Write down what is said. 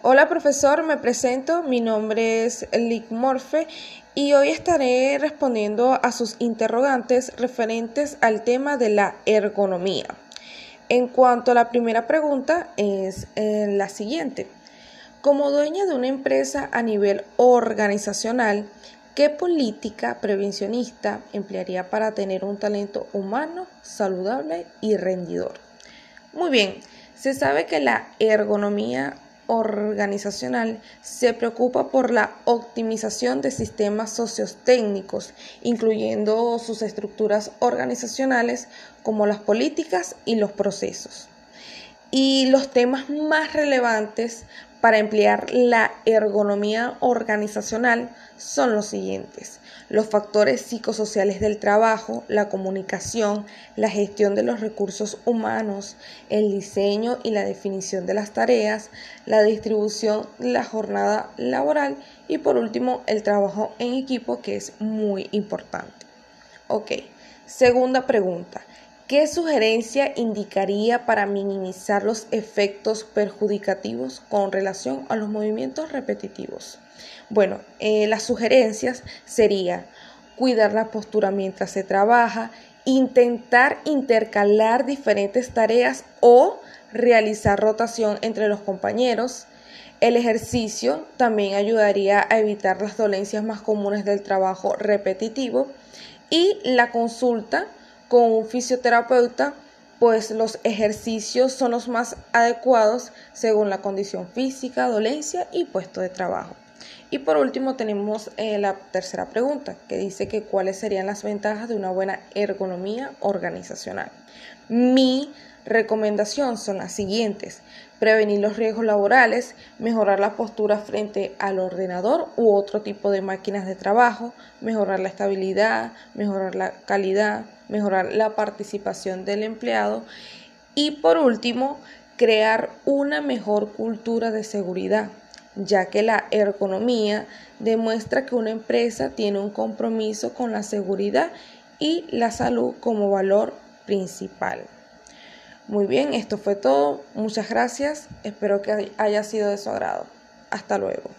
Hola profesor, me presento, mi nombre es Lick Morfe y hoy estaré respondiendo a sus interrogantes referentes al tema de la ergonomía. En cuanto a la primera pregunta es eh, la siguiente. Como dueña de una empresa a nivel organizacional, ¿qué política prevencionista emplearía para tener un talento humano, saludable y rendidor? Muy bien, se sabe que la ergonomía organizacional se preocupa por la optimización de sistemas sociotécnicos, incluyendo sus estructuras organizacionales como las políticas y los procesos. Y los temas más relevantes para emplear la ergonomía organizacional son los siguientes. Los factores psicosociales del trabajo, la comunicación, la gestión de los recursos humanos, el diseño y la definición de las tareas, la distribución de la jornada laboral y por último el trabajo en equipo que es muy importante. Ok, segunda pregunta. ¿Qué sugerencia indicaría para minimizar los efectos perjudicativos con relación a los movimientos repetitivos? Bueno, eh, las sugerencias serían cuidar la postura mientras se trabaja, intentar intercalar diferentes tareas o realizar rotación entre los compañeros. El ejercicio también ayudaría a evitar las dolencias más comunes del trabajo repetitivo y la consulta con un fisioterapeuta, pues los ejercicios son los más adecuados según la condición física, dolencia y puesto de trabajo. Y por último tenemos eh, la tercera pregunta, que dice que cuáles serían las ventajas de una buena ergonomía organizacional. Mi recomendación son las siguientes. Prevenir los riesgos laborales, mejorar la postura frente al ordenador u otro tipo de máquinas de trabajo, mejorar la estabilidad, mejorar la calidad, mejorar la participación del empleado y por último, crear una mejor cultura de seguridad, ya que la ergonomía demuestra que una empresa tiene un compromiso con la seguridad y la salud como valor principal. Muy bien, esto fue todo. Muchas gracias. Espero que haya sido de su agrado. Hasta luego.